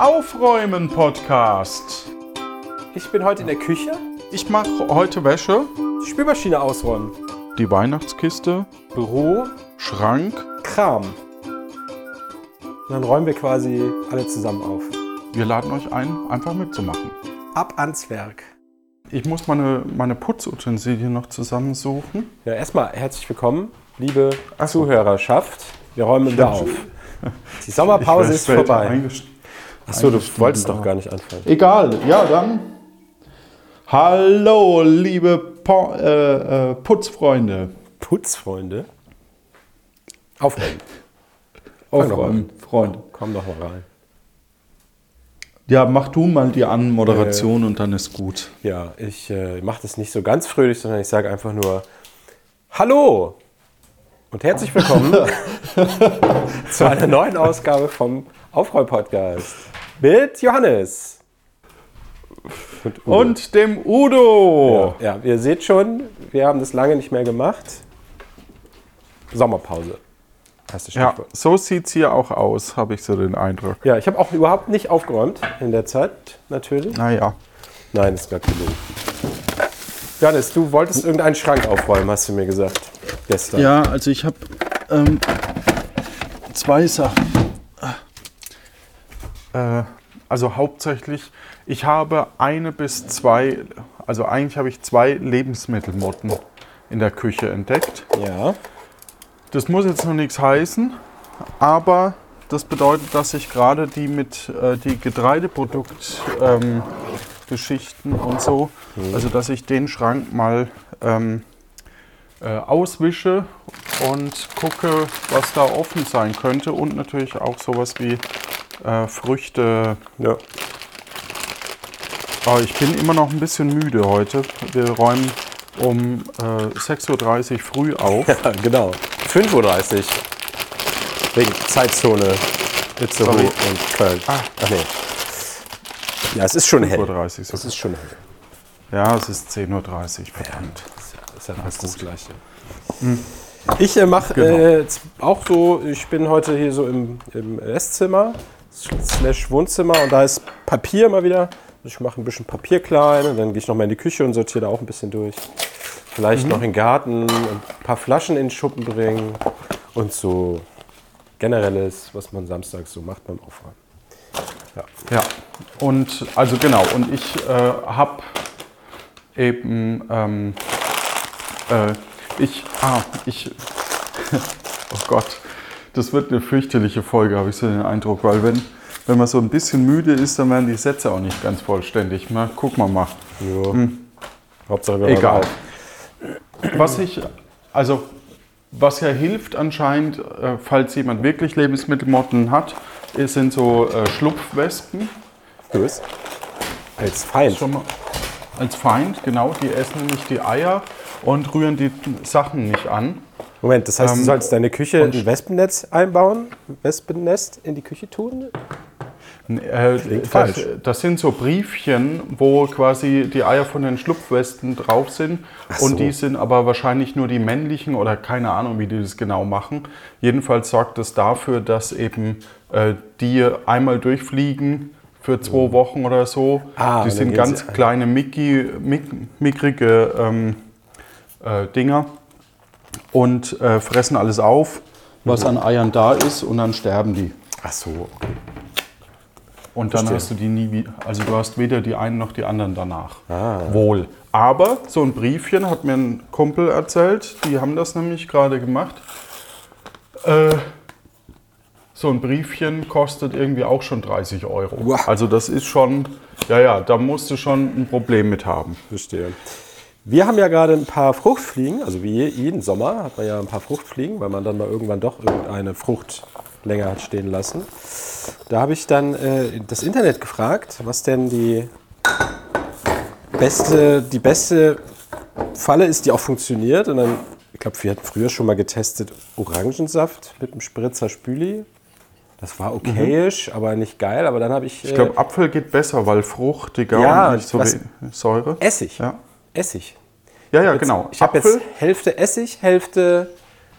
Aufräumen Podcast. Ich bin heute in der Küche. Ich mache heute Wäsche, Die Spülmaschine ausräumen. die Weihnachtskiste, Büro, Schrank. Kram. Und dann räumen wir quasi alle zusammen auf. Wir laden euch ein, einfach mitzumachen. Ab ans Werk. Ich muss meine, meine Putzutensilien noch zusammensuchen. Ja, erstmal herzlich willkommen, liebe. Zuhörerschaft. Wir räumen wieder auf. Die Sommerpause ist vorbei. Achso, du wolltest doch gar nicht anfangen. Egal, ja dann. Hallo, liebe po äh, äh, Putzfreunde. Putzfreunde. Aufräumen. Aufräumen, Freunde. Komm doch mal rein. Ja, mach du mal die Anmoderation und dann ist gut. Ja, ich äh, mache das nicht so ganz fröhlich, sondern ich sage einfach nur Hallo und herzlich willkommen zu einer neuen Ausgabe vom Aufräum-Podcast mit Johannes. Und, Udo. Und dem Udo. ja, ja, ihr seht schon, wir haben das lange nicht mehr gemacht. Sommerpause. Ja, so sieht's hier auch aus, habe ich so den Eindruck. Ja, ich habe auch überhaupt nicht aufgeräumt in der Zeit, natürlich. Naja. Nein, ist gar genug. Johannes, du wolltest irgendeinen Schrank aufräumen, hast du mir gesagt. Gestern. Ja, also ich habe ähm, zwei Sachen. Äh, also hauptsächlich, ich habe eine bis zwei, also eigentlich habe ich zwei Lebensmittelmotten in der Küche entdeckt. Ja. Das muss jetzt noch nichts heißen, aber das bedeutet, dass ich gerade die mit äh, die Getreideproduktgeschichten ähm, und so, also dass ich den Schrank mal ähm, äh, auswische und gucke, was da offen sein könnte und natürlich auch sowas wie äh, Früchte. Ja. Aber ich bin immer noch ein bisschen müde heute. Wir räumen um äh, 6.30 Uhr früh auf. ja, genau. 5.30 Uhr. Wegen Zeitzone Itzehoe Sorry. und Köln. Ah. Ach nee. Ja, es ist schon hell. 5.30 Uhr Es ist schon hell. Ja, es ist 10.30 Uhr, verdammt. Das ist ja fast das Gleiche. Ich äh, mache Genau. äh, auch so, ich bin heute hier so im, im Esszimmer, slash Wohnzimmer und da ist Papier mal wieder. Ich mache ein bisschen Papier klein und dann gehe ich nochmal in die Küche und sortiere da auch ein bisschen durch. Vielleicht noch in den Garten und ein paar Flaschen in den Schuppen bringen und so generelles, was man samstags so macht beim Aufräumen. Ja, und also genau, und ich äh, habe eben, ähm, äh, ich, ah, ich, oh Gott, das wird eine fürchterliche Folge, habe ich so den Eindruck, weil wenn, wenn man so ein bisschen müde ist, dann werden die Sätze auch nicht ganz vollständig. Mal, gucken wir mal. Jo. Hauptsache wir Egal. Was ich, also was ja hilft anscheinend, äh, falls jemand wirklich Lebensmittelmotten hat, sind so äh, Schlupfwespen. Bös. Als Feind. Schon mal als Feind, genau. Die essen nämlich die Eier und rühren die Sachen nicht an. Moment, das heißt, du Ähm, sollst deine Küche ein Wespennetz einbauen? Wespennest in die Küche tun? Äh, das, falsch. das sind so Briefchen, wo quasi die Eier von den Schlupfwespen drauf sind. so. Und die sind aber wahrscheinlich nur die männlichen oder keine Ahnung, wie die das genau machen. Jedenfalls sorgt das dafür, dass eben äh, die einmal durchfliegen für zwei Wochen oder so. Mhm. Ah, die sind ganz kleine, mick, mickrige ähm, äh, Dinger und äh, fressen alles auf, was Mhm. an Eiern da ist, und dann sterben die. Ach so, okay. Und dann Verstehe. hast du die nie wieder. Also du hast weder die einen noch die anderen danach. Ah. Wohl. Aber so ein Briefchen hat mir ein Kumpel erzählt, die haben das nämlich gerade gemacht. Äh, so ein Briefchen kostet irgendwie auch schon 30 Euro. Wow. Also das ist schon, ja, ja, da musst du schon ein Problem mit haben. Verstehe. Wir haben ja gerade ein paar Fruchtfliegen, also wie je- jeden Sommer hat man ja ein paar Fruchtfliegen, weil man dann mal irgendwann doch irgendeine Frucht länger hat stehen lassen. Da habe ich dann äh, das Internet gefragt, was denn die beste, die beste Falle ist, die auch funktioniert. Und dann, ich glaube, wir hatten früher schon mal getestet Orangensaft mit einem Spritzer Spüli. Das war okayisch, aber nicht geil. Aber dann habe ich, Ich glaube, Apfel geht besser, weil fruchtiger Ja, und nicht so was- Säure. Essig. Ja, Essig. ja, ja Jetzt- genau. Ich habe jetzt Hälfte Essig, Hälfte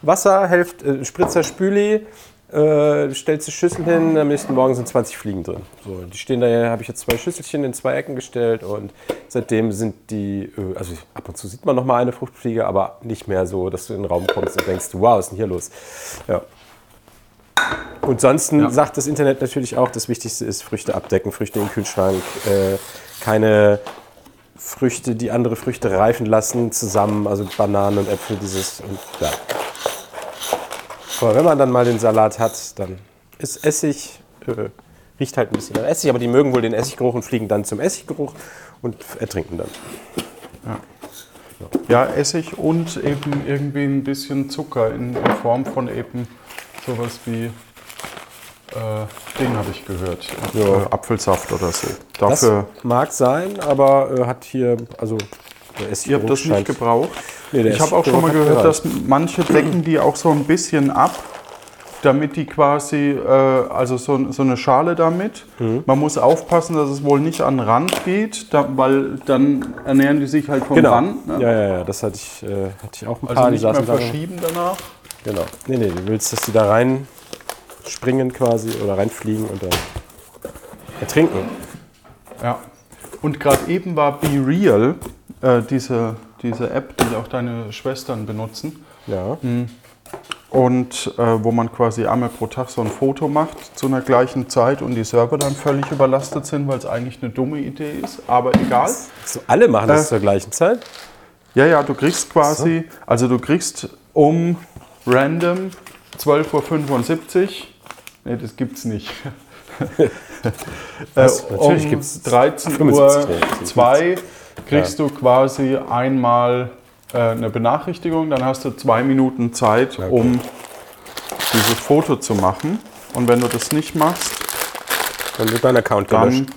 Wasser, Hälfte äh, Spritzer Spüli Äh, stellst die Schüssel hin, am nächsten Morgen sind 20 Fliegen drin. So, die stehen da, habe ich jetzt zwei Schüsselchen in zwei Ecken gestellt und seitdem sind die, äh, also ab und zu sieht man noch mal eine Fruchtfliege, aber nicht mehr so, dass du in den Raum kommst und denkst, wow, was ist denn hier los? Ja. Und ansonsten Ja. sagt das Internet natürlich auch, das Wichtigste ist Früchte abdecken, Früchte im Kühlschrank, äh, keine Früchte, die andere Früchte reifen lassen, zusammen, also Bananen und Äpfel, dieses und ja. Aber wenn man dann mal den Salat hat, dann ist Essig, äh, riecht halt ein bisschen nach Essig, aber die mögen wohl den Essiggeruch und fliegen dann zum Essiggeruch und ertrinken dann. Ja, Essig und eben irgendwie ein bisschen Zucker in, in Form von eben sowas wie äh, Ding habe ich gehört. Ja. Äh, Apfelsaft oder so. Das Dafür, mag sein, aber äh, hat hier, also der ihr habt das nicht gebraucht. Nee, ich habe auch schon mal gehört, dass manche decken die auch so ein bisschen ab, damit die quasi, äh, also so, so eine Schale damit. Mhm. Man muss aufpassen, dass es wohl nicht an den Rand geht, da, weil dann ernähren die sich halt vom Genau. Rand. Ne? Ja, ja, ja, das hatte ich, äh, hatte ich auch ein paar, Also nicht mehr verschieben danach. Genau. Nee, nee, du willst, dass die da rein springen quasi oder reinfliegen und dann ertrinken. Ja. Und gerade eben war Be Real, äh, diese, diese App, die auch deine Schwestern benutzen. Ja. Und äh, wo man quasi einmal pro Tag so ein Foto macht zu einer gleichen Zeit und die Server dann völlig überlastet sind, weil es eigentlich eine dumme Idee ist. Aber egal. So, alle machen das Äh. zur gleichen Zeit. Ja, ja, du kriegst quasi, also du kriegst um random 12.75 Uhr. Nee, das gibt's nicht. Was? äh, Natürlich um gibt's 13 75 Uhr nee, 2 kriegst du quasi einmal äh, eine Benachrichtigung, dann hast du zwei Minuten Zeit, um dieses Foto zu machen. Und wenn du das nicht machst, Dann wird dein Account dann, gelöscht.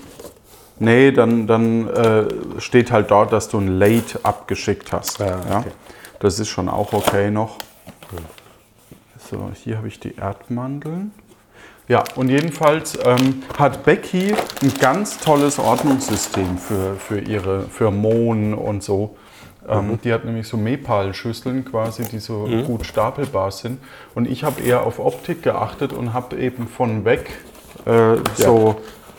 nee, dann, dann äh, steht halt dort, dass du ein Late abgeschickt hast. Ja, okay. Das ist schon auch okay noch. So, hier habe ich die Erdmandeln. Ja, und jedenfalls ähm, hat Becky ein ganz tolles Ordnungssystem für, für ihre für Mohn und so. Ähm, Die hat nämlich so Mepal-Schüsseln quasi, die so gut stapelbar sind. Und ich habe eher auf Optik geachtet und habe eben von weg äh, so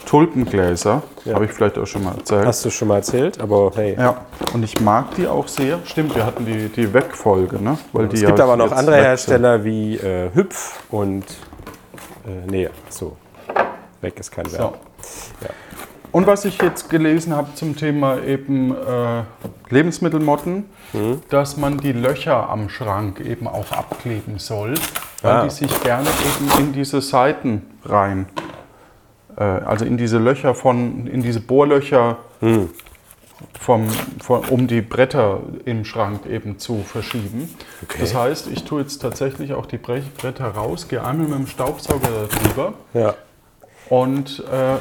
Tulpengläser. Ja. Habe ich vielleicht auch schon mal erzählt. Hast du schon mal erzählt, aber hey. Ja, und ich mag die auch sehr. Stimmt, wir hatten die, die Wegfolge, ne? Weil die es gibt ja aber noch andere Hersteller wie äh, Hüpf und äh, nee, so. Weg ist kein. Verb. So. Und was ich jetzt gelesen habe zum Thema eben äh, Lebensmittelmotten, Mhm. dass man die Löcher am Schrank eben auch abkleben soll, weil Ah. die sich gerne eben in diese Seiten rein, äh, also in diese Löcher von, in diese Bohrlöcher Hm. Vom, von, um die Bretter im Schrank eben zu verschieben. Das heißt, ich tue jetzt tatsächlich auch die Bre- Bretter raus, gehe einmal mit dem Staubsauger darüber Ja. und äh,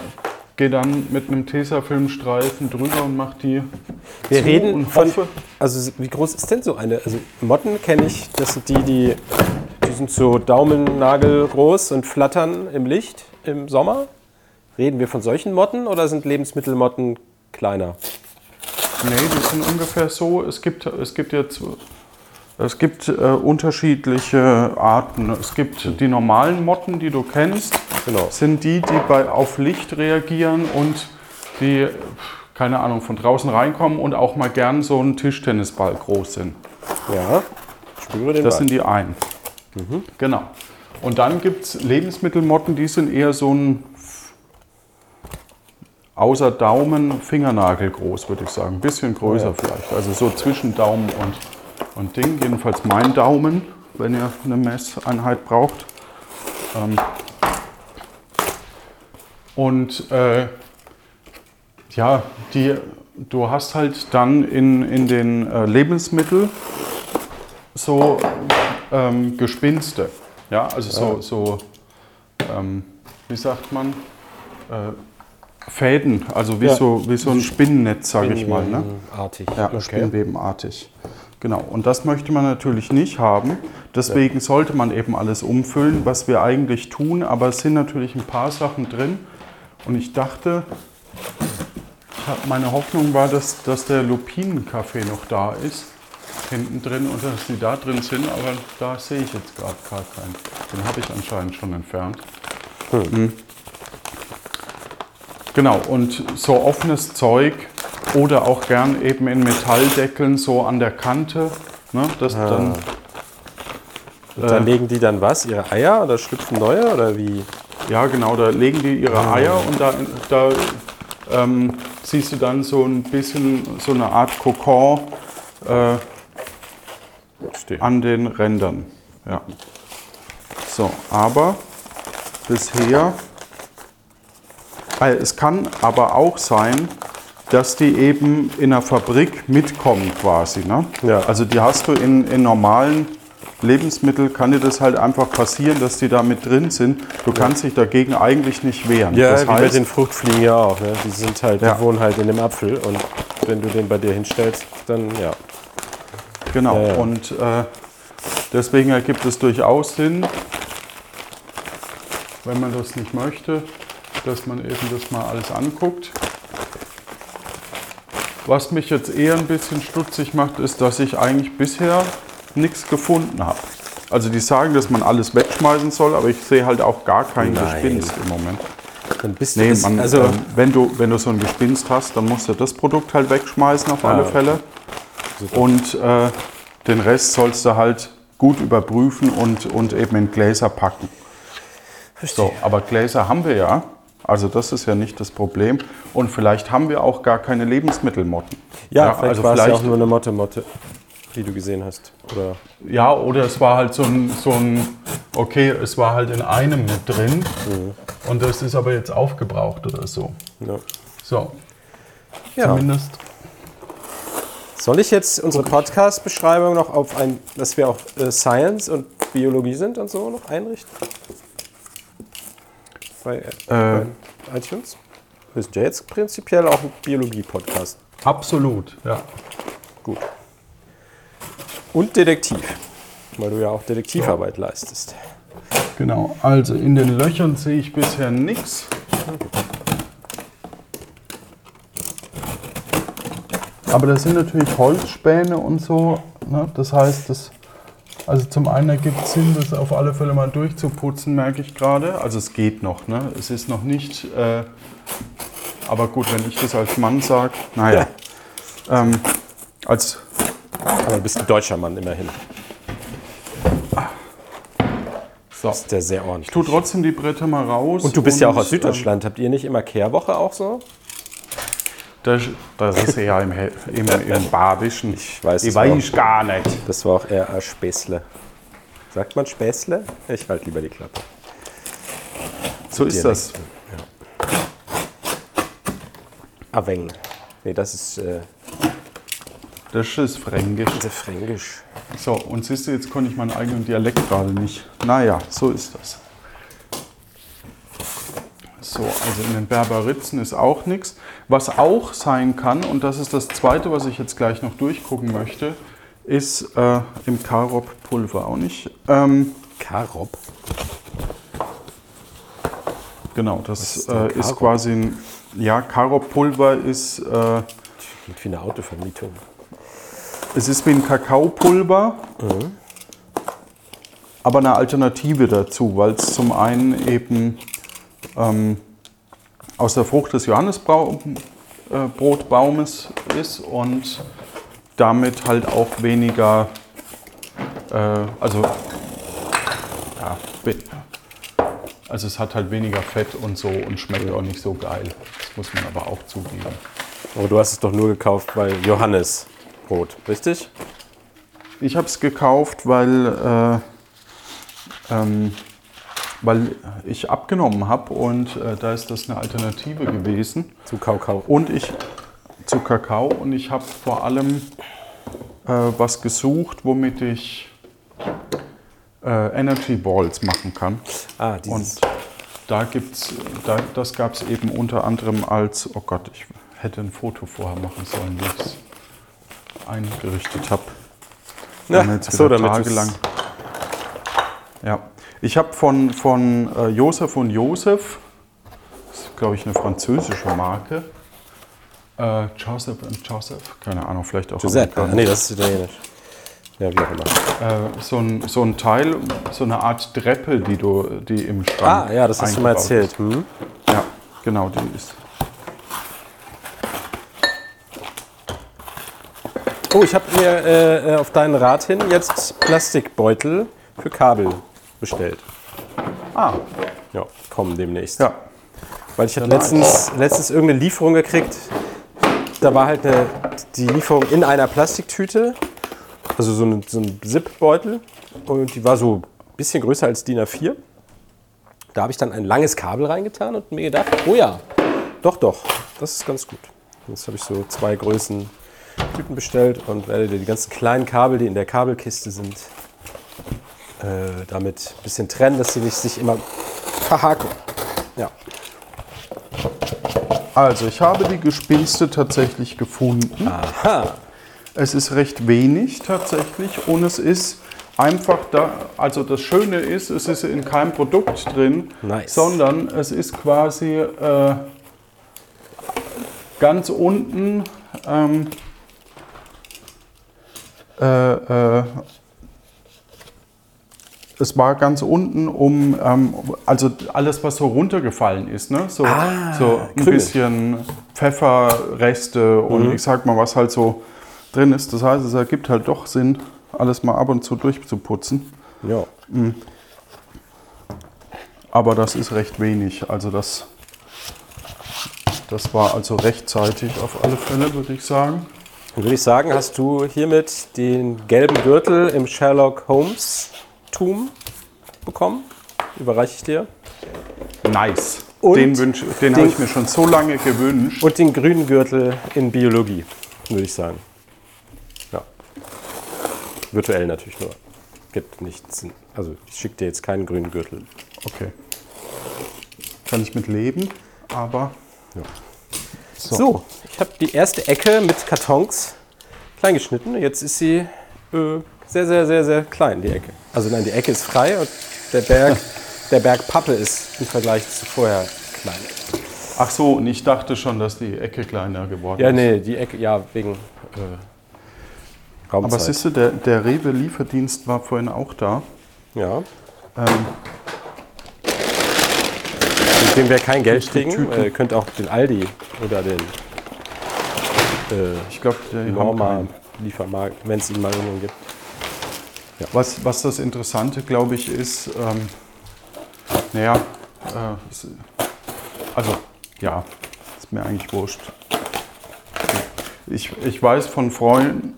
gehe dann mit einem Tesafilmstreifen drüber und mache die Wir reden und von. hoffe, Also, wie groß ist denn so eine? Also, Motten kenne ich, das sind die, die, die sind so Daumennagel groß und flattern im Licht im Sommer. Reden wir von solchen Motten oder sind Lebensmittelmotten kleiner? Nee, die sind ungefähr so. Es gibt, es gibt jetzt es gibt äh, unterschiedliche Arten. Es gibt die normalen Motten, die du kennst, Genau. sind die, die bei, auf Licht reagieren und die, keine Ahnung, von draußen reinkommen und auch mal gern so einen Tischtennisball groß sind. Ja. Spüre den Das Ball. sind die einen. Genau. Und dann gibt es Lebensmittelmotten, die sind eher so ein außer Daumen Fingernagel groß, würde ich sagen. Ein bisschen größer vielleicht. Also so zwischen Daumen und, und Ding. Jedenfalls mein Daumen, wenn ihr eine Messeinheit braucht. Ähm und äh, ja, die, du hast halt dann in, in den äh, Lebensmitteln so ähm, Gespinste. Ja, also so, so ähm, wie sagt man, äh, Fäden, also wie, Ja. so, wie so ein Spinnennetz, sage ich mal. Ne? Artig. Ja, spinnwebenartig. Genau, und das möchte man natürlich nicht haben. Deswegen sollte man eben alles umfüllen, was wir eigentlich tun. Aber es sind natürlich ein paar Sachen drin. Und ich dachte, meine Hoffnung war, dass, dass der Lupinenkaffee noch da ist. hinten drin und dass die da drin sind, aber da sehe ich jetzt gerade gar keinen. Den habe ich anscheinend schon entfernt. Mhm. Genau, und so offenes Zeug oder auch gern eben in Metalldeckeln so an der Kante. Ne, das dann, Und dann Äh. legen die dann was? Ihre Eier oder schlüpfen neue oder wie? ja genau, da legen die ihre Eier und da, da ähm, siehst du dann so ein bisschen so eine Art Kokon äh, an den Rändern. Ja. So, aber bisher, es kann aber auch sein, dass die eben in der Fabrik mitkommen quasi. Ne? Ja. Also die hast du in, in normalen Lebensmitteln, kann dir das halt einfach passieren, dass die da mit drin sind. Du kannst dich dagegen eigentlich nicht wehren. Ja, das wie bei heißt, den Fruchtfliegen ja auch. Ne? Die sind halt, Ja. die wohnen halt in dem Apfel und wenn du den bei dir hinstellst, dann ja. Genau, ja. und äh, deswegen ergibt es durchaus Sinn, wenn man das nicht möchte, dass man eben das mal alles anguckt. Was mich jetzt eher ein bisschen stutzig macht, ist, dass ich eigentlich bisher nichts gefunden habe. Also die sagen, dass man alles wegschmeißen soll, aber ich sehe halt auch gar kein Nein. Gespinst im Moment. Dann bist Nee, man, also ähm, wenn, du, wenn du so ein Gespinst hast, dann musst du das Produkt halt wegschmeißen auf alle okay. Fälle. Und äh, den Rest sollst du halt gut überprüfen und, und eben in Gläser packen. So, aber Gläser haben wir ja. Also das ist ja nicht das Problem. Und vielleicht haben wir auch gar keine Lebensmittelmotten. ja, vielleicht also war es ja auch vielleicht, nur eine Motte Motte, die du gesehen hast. Oder ja, oder es war halt so ein, so ein, okay, es war halt in einem mit drin und das ist aber jetzt aufgebraucht oder so. ja. So, ja. zumindest. Soll ich jetzt unsere Podcast-Beschreibung noch auf ein, dass wir auch äh, Science und Biologie sind und so noch einrichten? Bei, äh, bei iTunes? Wir sind ja jetzt prinzipiell auch ein Biologie-Podcast. Absolut, ja. Gut. Und Detektiv, weil du ja auch Detektivarbeit leistest. Genau, also in den Löchern sehe ich bisher nichts. Aber das sind natürlich Holzspäne und so. Ne? Das heißt, das, also zum einen ergibt es Sinn, das auf alle Fälle mal durchzuputzen, merke ich gerade. Also es geht noch, ne? es ist noch nicht. Äh, aber gut, wenn ich das als Mann sage, naja. Ähm, als Aber du bist ein deutscher Mann immerhin. so. Das ist der sehr ordentlich. Tu trotzdem die Bretter mal raus. Und du bist ja auch aus ähm, Süddeutschland. Habt ihr nicht immer Kehrwoche auch so? Das, das ist ja im, im, im Badischen. Ich weiß ich es auch. weiß gar nicht. Das war auch eher ein Späßle. Sagt man Späßle? Ich halte lieber die Klappe. So ist das. Aveng. Nee, das ist äh, Das ist Fränkisch. sehr fränkisch. So, und siehst du, jetzt konnte ich meinen eigenen Dialekt gerade nicht. Naja, so ist das. So, also in den Berberitzen ist auch nichts. Was auch sein kann, und das ist das Zweite, was ich jetzt gleich noch durchgucken möchte, ist äh, im Karob-Pulver auch nicht. Ähm, Karob. genau, das ist äh, ist Karob? quasi ein. Ja, Karob-Pulver ist. Äh, Klingt wie eine Autovermietung. Es ist wie ein Kakaopulver, aber eine Alternative dazu, weil es zum einen eben ähm, aus der Frucht des Johannesbrotbaumes ist und damit halt auch weniger, äh, also, ja, also es hat halt weniger Fett und so und schmeckt auch nicht so geil. Das muss man aber auch zugeben. Aber du hast es doch nur gekauft, weil Johannes Brot, richtig? Ich habe es gekauft, weil, äh, ähm, weil ich abgenommen habe und äh, da ist das eine Alternative gewesen. Zu Kaukau. Und ich zu Kakao und ich habe vor allem äh, was gesucht, womit ich äh, Energy Balls machen kann. Ah, Und dieses. da gibt's, da, das gab es eben unter anderem als, oh Gott, ich hätte ein Foto vorher machen sollen, wie ich es eingerichtet habe. Ja, so, damit tagelang. Ja, ich habe von, von äh, Josef und Josef, das ist glaube ich eine französische Marke, äh, Joseph und Joseph, keine Ahnung, vielleicht auch Giuseppe. Ah, nee, das ist italienisch. Ja, wie auch immer. äh, so, ein, so ein Teil, so eine Art Treppe, die du die im Schrank Ah, ja, das hast du mal erzählt. Hm? Ja, genau, die ist. Oh, ich habe mir äh, äh, auf deinen Rat hin jetzt Plastikbeutel für Kabel bestellt. Ah, Ja, kommen demnächst. ja. Weil ich hatte letztens, letztens irgendeine Lieferung gekriegt. Da war halt eine, die Lieferung in einer Plastiktüte. Also so ein, so ein Zip-Beutel. Und die war so ein bisschen größer als DIN A4. Da habe ich dann ein langes Kabel reingetan und mir gedacht, oh ja, doch, doch, das ist ganz gut. Jetzt habe ich so zwei Größen Tüten bestellt und werde die ganzen kleinen Kabel, die in der Kabelkiste sind, äh, damit ein bisschen trennen, dass sie nicht sich immer verhaken. Ja. Also, ich habe die Gespinste tatsächlich gefunden. Aha. Es ist recht wenig tatsächlich und es ist einfach da, also das Schöne ist, es ist in keinem Produkt drin, Nice. sondern es ist quasi äh, ganz unten ähm, äh, äh, es war ganz unten um, ähm, also alles, was so runtergefallen ist, ne? so, Ah, so ein Krümel. bisschen Pfefferreste und Mhm. ich sag mal, was halt so drin ist. Das heißt, es ergibt halt doch Sinn, alles mal ab und zu durchzuputzen. Ja. Aber das ist recht wenig. Also das, das war also rechtzeitig auf alle Fälle, würde ich sagen. Dann würde ich sagen, hast du hiermit den gelben Gürtel im Sherlock Holmes-Tum bekommen. Überreiche ich dir. Nice. Und den wünsch, den den- habe ich mir schon so lange gewünscht. Und den grünen Gürtel in Biologie, würde ich sagen. Ja. Virtuell natürlich nur. Gibt nichts. Also ich schicke dir jetzt keinen grünen Gürtel. Okay. Kann ich mit leben, aber So, ich habe die erste Ecke mit Kartons klein geschnitten. Jetzt ist sie äh, sehr, sehr, sehr, sehr klein, die Ecke. Also nein, die Ecke ist frei und der Berg, der Berg Pappe ist im Vergleich zu vorher klein. ach so, und ich dachte schon, dass die Ecke kleiner geworden Ja, ist. nee, die Ecke, ja, wegen äh, Raumzeit. Aber siehst du, der, der Rewe-Lieferdienst war vorhin auch da. ja. Ähm, Mit dem wir kein Geld kriegen, äh, könnt auch den Aldi oder den äh, ich haben Norma. Liefermarkt, wenn es ihn mal irgendwo gibt. Was, was das Interessante, glaube ich, ist, ähm, naja, äh, also ja, ist mir eigentlich wurscht. Ich, ich weiß von Freunden,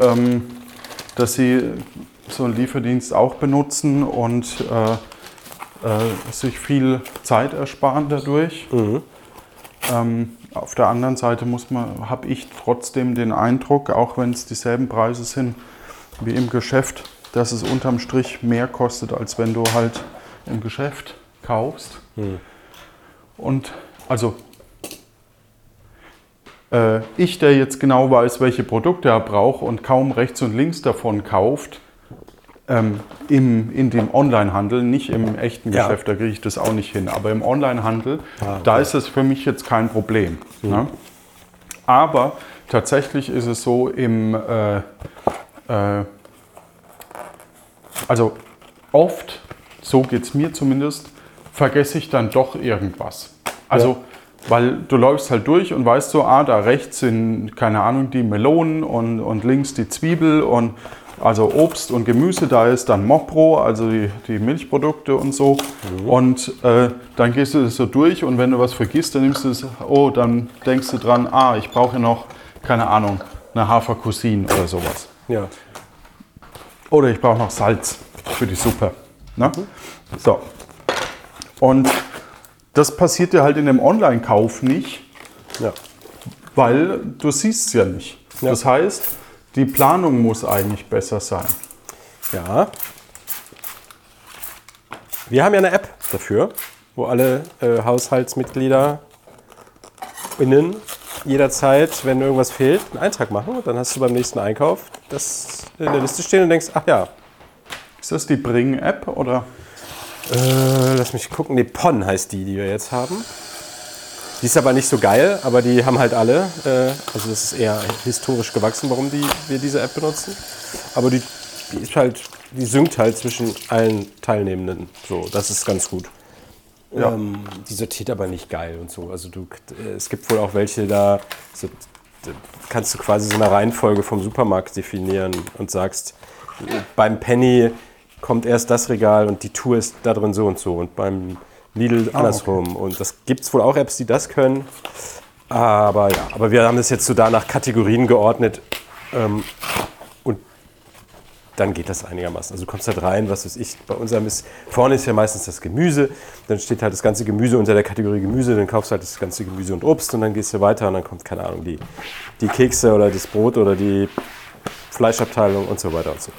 ähm, dass sie so einen Lieferdienst auch benutzen und äh, äh, sich viel Zeit ersparen dadurch. Ähm, auf der anderen Seite muss man, habe ich trotzdem den Eindruck, auch wenn es dieselben Preise sind wie im Geschäft, dass es unterm Strich mehr kostet, als wenn du halt im Geschäft kaufst. Und also äh, ich, der jetzt genau weiß, welche Produkte er braucht und kaum rechts und links davon kauft, ähm, im, in dem Onlinehandel, nicht im echten Ja. Geschäft, da kriege ich das auch nicht hin, aber im Onlinehandel, Ah, okay. da ist es für mich jetzt kein Problem. Ne? Aber tatsächlich ist es so im, äh, äh, also oft, so geht es mir zumindest, vergesse ich dann doch irgendwas. Also, Ja. weil du läufst halt durch und weißt so, ah, da rechts sind, keine Ahnung, die Melonen und, und links die Zwiebel und also Obst und Gemüse, da ist dann Mopro, also die, die Milchprodukte und so. Und äh, dann gehst du das so durch und wenn du was vergisst, dann nimmst du es, oh, dann denkst du dran, ah, ich brauche noch, keine Ahnung, eine Hafercousin oder sowas. Ja. Oder ich brauche noch Salz für die Suppe. Ne? So. Und das passiert dir halt in dem Online-Kauf nicht, ja. weil du siehst es ja nicht. Ja. Das heißt, die Planung muss eigentlich besser sein. Ja. Wir haben ja eine App dafür, wo alle äh, Haushaltsmitglieder innen jederzeit, wenn irgendwas fehlt, einen Eintrag machen. Und dann hast du beim nächsten Einkauf das in der Liste stehen und denkst, ach ja, Ist das die Bring-App oder? äh, lass mich gucken. Nee, PON heißt die, die wir jetzt haben. Die ist aber nicht so geil, aber die haben halt alle. Äh, also das ist eher historisch gewachsen, warum die, wir diese App benutzen. Aber die, die ist halt, die synkt halt zwischen allen Teilnehmenden. So, das ist ganz gut. Ja. Ähm, die sortiert aber nicht geil und so. Also du, äh, es gibt wohl auch welche da, so, da kannst du quasi so eine Reihenfolge vom Supermarkt definieren und sagst, beim Penny kommt erst das Regal und die Tour ist da drin so und so und beim Lidl andersrum. Und das gibt es wohl auch Apps, die das können. Aber ja, aber wir haben das jetzt so da nach Kategorien geordnet. Ähm, dann geht das einigermaßen. Also du kommst halt rein, was weiß ich, bei unserem ist, vorne ist ja meistens das Gemüse, dann steht halt das ganze Gemüse unter der Kategorie Gemüse, dann kaufst du halt das ganze Gemüse und Obst und dann gehst du weiter und dann kommt, keine Ahnung, die, die Kekse oder das Brot oder die Fleischabteilung und so weiter und so.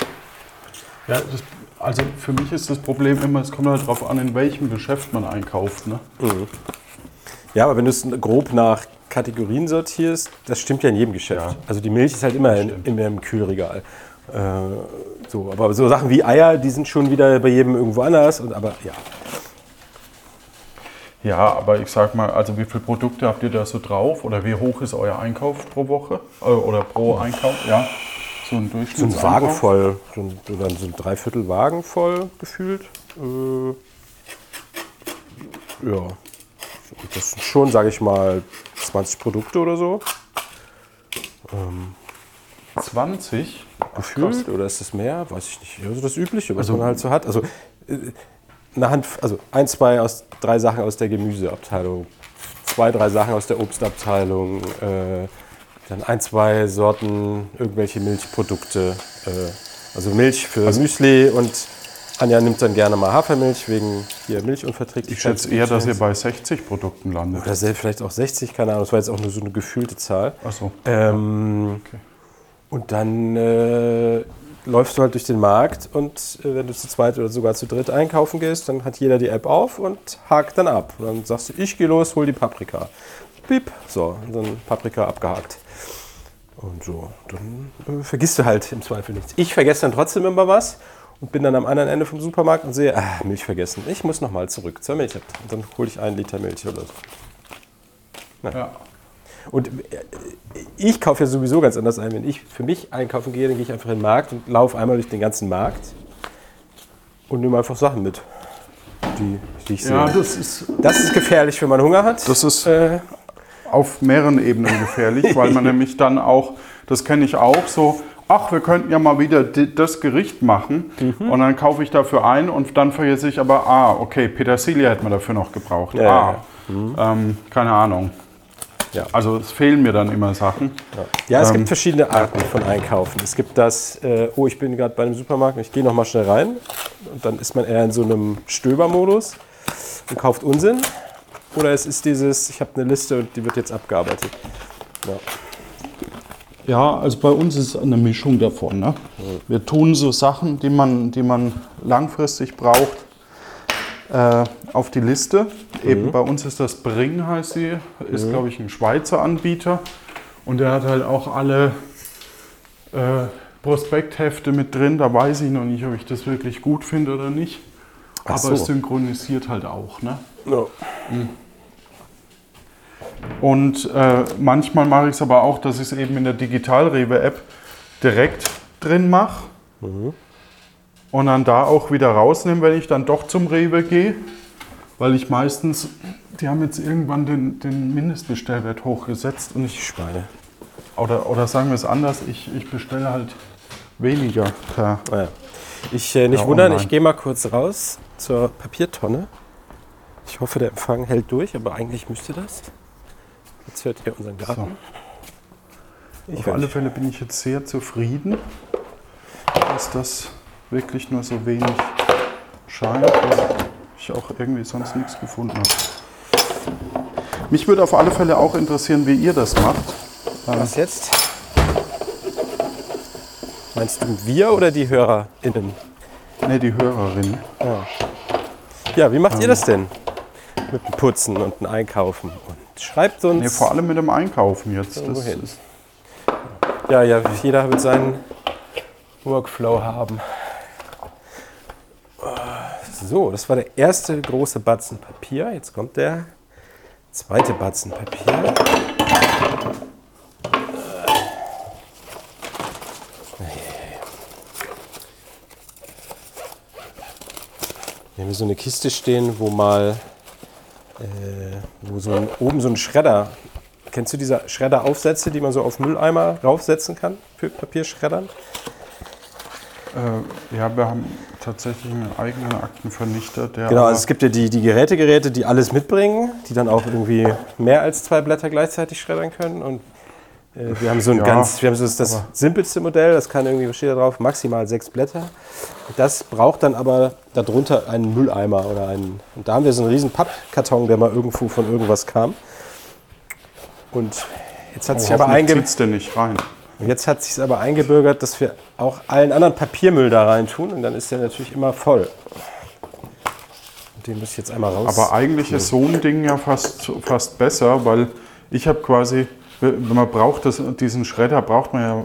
Ja, das, also für mich ist das Problem immer, es kommt halt darauf an, in welchem Geschäft man einkauft. Ne? Ja, aber wenn du es grob nach Kategorien sortierst, das stimmt ja in jedem Geschäft. Ja. Also die Milch ist halt immer in, immer im Kühlregal. Äh, so, aber so Sachen wie Eier, die sind schon wieder bei jedem irgendwo anders. Und, aber ja, Ja, aber ich sag mal, also wie viele Produkte habt ihr da so drauf? Oder wie hoch ist euer Einkauf pro Woche? Äh, oder pro Einkauf? Ja, so ein so ein. Wagen voll, so dann so ein Dreiviertel Wagen voll gefühlt. Äh, ja, das sind schon, sage ich mal, 20 Produkte oder so. 20? gefühlt oder ist es mehr? Weiß ich nicht. Also das Übliche, was man halt so hat. Also äh, eine Hand, also ein, zwei aus drei Sachen aus der Gemüseabteilung, zwei, drei Sachen aus der Obstabteilung, äh, dann ein, zwei Sorten irgendwelche Milchprodukte. Äh, also Milch für Müsli und Anja nimmt dann gerne mal Hafermilch wegen hier Milchunverträglichkeit. Ich schätze eher, dass ihr bei 60 Produkten landet. oder vielleicht auch 60, keine Ahnung. Das war jetzt auch nur so eine gefühlte Zahl. Achso. Ähm, Okay. Und dann äh, läufst du halt durch den Markt und äh, wenn du zu zweit oder sogar zu dritt einkaufen gehst, dann hat jeder die App auf und hakt dann ab. Und dann sagst du, ich gehe los, hol die Paprika. Piep, so, und dann Paprika abgehakt. Und so, dann äh, vergisst du halt im Zweifel nichts. Ich vergesse dann trotzdem immer was und bin dann am anderen Ende vom Supermarkt und sehe, ah, Milch vergessen. Ich muss nochmal zurück zur Milch. Und dann hole ich einen Liter Milch oder so. Ja. Und äh, ich kaufe ja sowieso ganz anders ein. Wenn ich für mich einkaufen gehe, dann gehe ich einfach in den Markt und laufe einmal durch den ganzen Markt und nehme einfach Sachen mit, die, die ich sehe. ja, das ist das ist gefährlich, wenn man Hunger hat. Das ist äh, auf mehreren Ebenen gefährlich, weil man nämlich dann auch, das kenne ich auch, so, ach, wir könnten ja mal wieder das Gericht machen Mhm. und dann kaufe ich dafür ein und dann vergesse ich aber, ah, okay, Petersilie hätte man dafür noch gebraucht. Ja, ah, ja, Ähm, keine Ahnung. Ja. Also es fehlen mir dann immer Sachen. ja, es Ähm, gibt verschiedene Arten von Einkaufen. Es gibt das, äh, oh, ich bin gerade bei einem Supermarkt und ich gehe noch mal schnell rein. Und dann ist man eher in so einem Stöbermodus und kauft Unsinn. Oder es ist dieses, ich habe eine Liste und die wird jetzt abgearbeitet. Ja. Ja, also bei uns ist es eine Mischung davon. Ne? Wir tun so Sachen, die man, die man langfristig braucht, äh, auf die Liste. Eben bei uns ist das Bring, heißt sie, ist glaube ich ein Schweizer Anbieter. Und der hat halt auch alle äh, Prospekthefte mit drin. Da weiß ich noch nicht, ob ich das wirklich gut finde oder nicht. Ach Aber so. es synchronisiert halt auch. Ne? Ja. Und äh, manchmal mache ich es aber auch, dass ich es eben in der Digital-Rewe-App direkt drin mache. Und dann da auch wieder rausnehme, wenn ich dann doch zum Rewe gehe. Weil ich meistens, die haben jetzt irgendwann den, den Mindestbestellwert hochgesetzt und ich, Schweine. oder, oder sagen wir es anders, ich, ich bestelle halt weniger per. Naja. Ich äh, nicht Ja, wundern, online. ich gehe mal kurz raus zur Papiertonne. Ich hoffe, der Empfang hält durch, aber eigentlich müsste das. Jetzt hört ihr unseren Garten. Ich Auf alle Fälle bin ich jetzt sehr zufrieden, dass das wirklich nur so wenig scheint, weil ich auch irgendwie sonst nichts gefunden habe. Mich würde auf alle Fälle auch interessieren, wie ihr das macht. Was jetzt? Meinst du wir oder die HörerInnen? Ne, die Hörerin. Ja, wie macht ihr das denn? Mit dem Putzen und dem Einkaufen. Und schreibt uns. Ne, vor allem mit dem Einkaufen jetzt. Das wohin? ist, Ja, ja, jeder wird seinen Workflow haben. So, das war der erste große Batzen Papier. Jetzt kommt der zweite Batzen Papier. Wir haben hier so eine Kiste stehen, wo mal äh, wo so ein, oben so ein Schredder. Kennst du diese Schredderaufsätze, die man so auf Mülleimer raufsetzen kann für Papierschreddern? Äh, ja, wir haben tatsächlich einen eigenen Aktenvernichter, der. Genau, also es gibt ja die, die Gerätegeräte, die alles mitbringen, die dann auch irgendwie mehr als zwei Blätter gleichzeitig schreddern können. Und äh, wir haben so ein Ja, ganz, wir haben so das, das simpelste Modell, das kann irgendwie, was steht da drauf, maximal sechs Blätter. Das braucht dann aber darunter einen Mülleimer oder einen. Und da haben wir so einen riesen Pappkarton, der mal irgendwo von irgendwas kam. Und jetzt hat Oh, sich aber hoffentlich einge zieht's denn nicht rein. Jetzt hat sich aber eingebürgert, dass wir auch allen anderen Papiermüll da rein tun und dann ist der natürlich immer voll. Und den muss ich jetzt einmal raus. Aber eigentlich ist so ein Ding ja fast, fast besser, weil ich habe quasi, wenn man braucht das, diesen Schredder, braucht man ja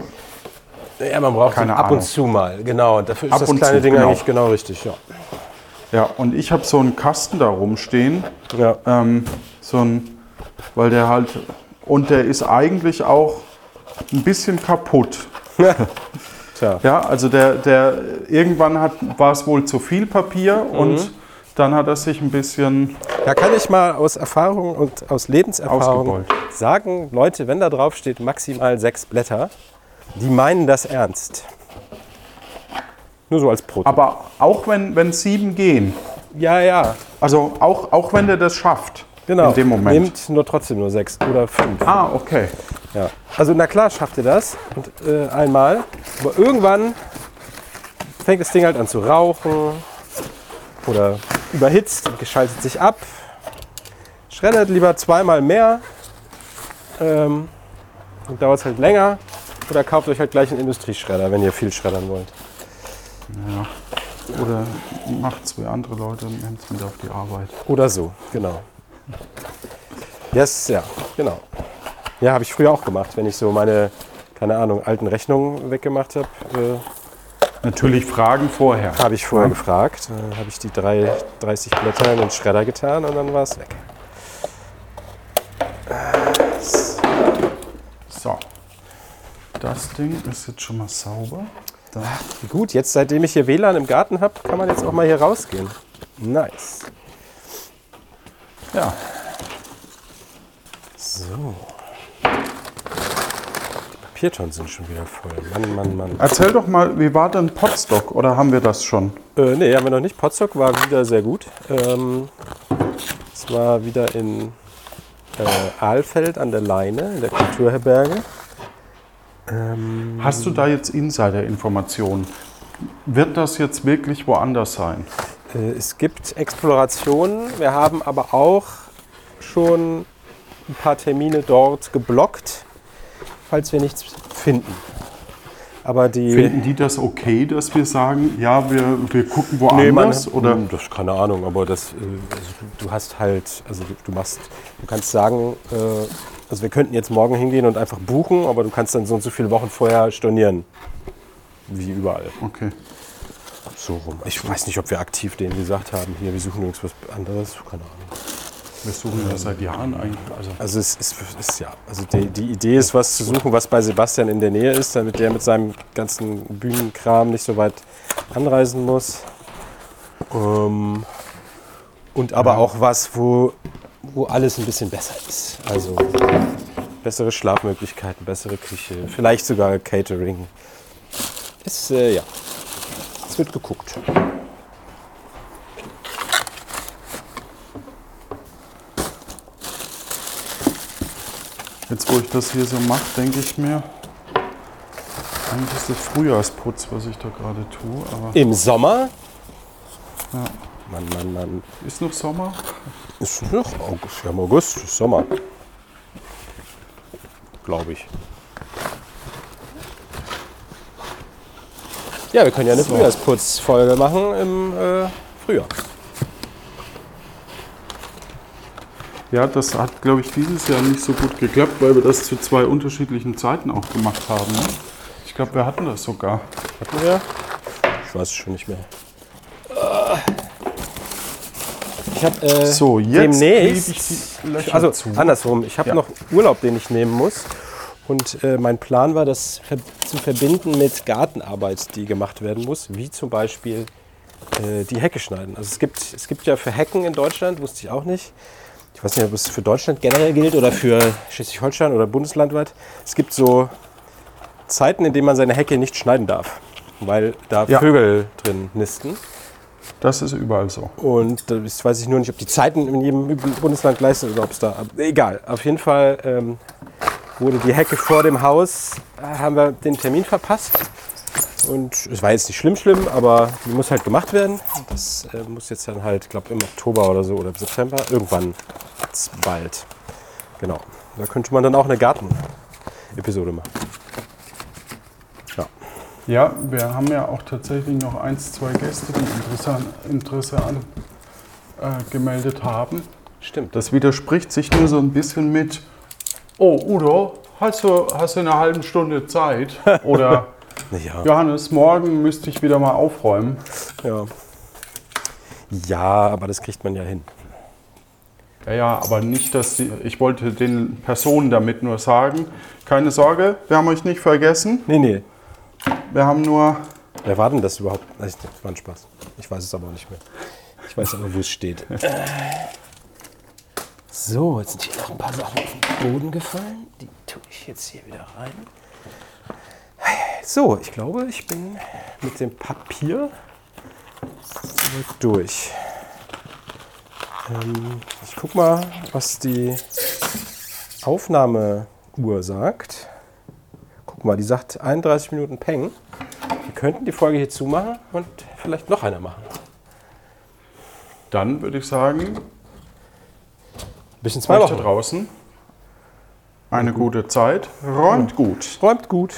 ja, man braucht keine ihn ab Ahnung. und zu mal. Genau, und dafür ist Ab das und kleine zu, Ding genau. eigentlich genau richtig. Ja. Ja, und ich habe so einen Kasten da rumstehen, Ja. ähm, so ein, weil der halt, und der ist eigentlich auch ein bisschen kaputt. Tja. Ja, also der, der irgendwann hat, war es wohl zu viel Papier Mhm. und dann hat er sich ein bisschen Da kann ich mal aus Erfahrung und aus Lebenserfahrung Ausgebeult. sagen, Leute, wenn da drauf steht maximal sechs Blätter, die meinen das ernst. Nur so als Prototyp. Aber auch wenn, wenn sieben gehen, Ja, ja, also auch, auch wenn der das schafft genau. in dem Moment. Nehmt nur trotzdem nur sechs oder fünf. Ah, okay. Ja. Also na klar schafft ihr das und äh, einmal, aber irgendwann fängt das Ding halt an zu rauchen oder überhitzt und geschaltet sich ab. Schreddert lieber zweimal mehr, ähm, und dauert es halt länger. Oder kauft euch halt gleich einen Industrieschredder, wenn ihr viel schreddern wollt. Oder macht zwei andere Leute und nimmt es mit auf die Arbeit. Oder so, genau. Yes, ja, genau. Ja, habe ich früher auch gemacht, wenn ich so meine, keine Ahnung, alten Rechnungen weggemacht habe. Äh, Natürlich Fragen vorher. Habe ich vorher gefragt. Dann habe ich die drei, 30 Blätter in den Schredder getan und dann war es weg. So. Das Ding ist jetzt schon mal sauber. Da. Gut, jetzt seitdem ich hier WLAN im Garten habe, kann man jetzt auch mal hier rausgehen. Nice. Ja. So. Die Papiertonnen sind schon wieder voll. Mann, Mann, Mann. Erzähl doch mal, wie war denn Potstock? Oder haben wir das schon? Äh, nee, haben wir noch nicht. Potsdok war wieder sehr gut. Ähm, es war wieder in äh, Ahlfeld an der Leine, in der Kulturherberge. Ähm, Hast du da jetzt Insider-Informationen? Wird das jetzt wirklich woanders sein? Äh, Es gibt Explorationen. Wir haben aber auch schon ein paar Termine dort geblockt, falls wir nichts finden. Aber die. Finden die das okay, dass wir sagen, ja, wir, wir gucken Nee, man, woanders? oder? Hm, Das keine Ahnung, aber das, äh, du, hast halt, also du, machst, du kannst sagen, äh, also wir könnten jetzt morgen hingehen und einfach buchen, aber du kannst dann so und so viele Wochen vorher stornieren. Wie überall. Okay. So rum. Ich weiß nicht, ob wir aktiv denen gesagt haben, hier, wir suchen übrigens was anderes. Keine Ahnung. Wir suchen das seit Jahren eigentlich. Also, Also es ist, ist ja, also die, die Idee ist, was zu suchen, was bei Sebastian in der Nähe ist, damit der mit seinem ganzen Bühnenkram nicht so weit anreisen muss. Ähm, und aber auch was, wo, wo alles ein bisschen besser ist. Also bessere Schlafmöglichkeiten, bessere Küche, vielleicht sogar Catering. Ist, äh, ja, es wird geguckt. Jetzt, wo ich das hier so mache, denke ich mir, eigentlich ist das Frühjahrsputz, was ich da gerade tue. Aber Im Sommer, Ja. Mann, Mann, Mann, ist noch Sommer? Ist noch August, wir haben August, ist Sommer. Glaube ich. Ja, wir können ja eine So. Frühjahrsputzfolge machen im äh, Frühjahr. Ja, das hat, glaube ich, dieses Jahr nicht so gut geklappt, weil wir das zu zwei unterschiedlichen Zeiten auch gemacht haben. Ne? Ich glaube, wir hatten das sogar. Hatten wir? Ich weiß es schon nicht mehr. Ich habe äh, So, jetzt demnächst, ich die Löcher also zu. andersrum, ich habe Ja. noch Urlaub, den ich nehmen muss. Und äh, mein Plan war, das ver zu verbinden mit Gartenarbeit, die gemacht werden muss, wie zum Beispiel äh, die Hecke schneiden. Also es gibt, es gibt ja für Hecken in Deutschland, wusste ich auch nicht. Ich weiß nicht, ob es für Deutschland generell gilt oder für Schleswig-Holstein oder bundeslandweit. Es gibt so Zeiten, in denen man seine Hecke nicht schneiden darf, weil da Ja. Vögel drin nisten. Das ist überall so. Und da ist- weiß ich nur nicht, ob die Zeiten in jedem Bundesland gleich sind oder ob es da. Egal. Auf jeden Fall ähm, wurde die Hecke vor dem Haus, äh, haben wir den Termin verpasst. Und es war jetzt nicht schlimm, schlimm, aber die muss halt gemacht werden. Das äh, muss jetzt dann halt, ich glaube, im Oktober oder so oder im September, irgendwann bald. Genau. Da könnte man dann auch eine Garten-Episode machen. Ja. Ja, wir haben ja auch tatsächlich noch eins, zwei Gäste, die Interesse, an, äh, gemeldet haben. Stimmt. Das widerspricht sich nur so ein bisschen mit, oh Udo, hast du, hast du in einer halben Stunde Zeit? Oder Ja. Johannes, morgen müsste ich wieder mal aufräumen. ja. Ja, aber das kriegt man ja hin. Ja, ja, aber nicht, dass die, ich wollte den Personen damit nur sagen, keine Sorge, wir haben euch nicht vergessen. Nee, nee. Wir haben nur, Wer war denn das überhaupt? Das war ein Spaß. Ich weiß es aber nicht mehr. Ich weiß aber, wo es steht. So, jetzt sind hier noch ein paar Sachen auf den Boden gefallen. Die tue ich jetzt hier wieder rein. So, ich glaube, ich bin mit dem Papier durch. Ähm, ich guck mal, was die Aufnahmeuhr sagt. Guck mal, die sagt 31 Minuten Peng. Wir könnten die Folge hier zumachen und vielleicht noch eine machen. dann würde ich sagen, Bis in zwei Wochen. draußen eine gute Zeit, räumt gut. Räumt gut.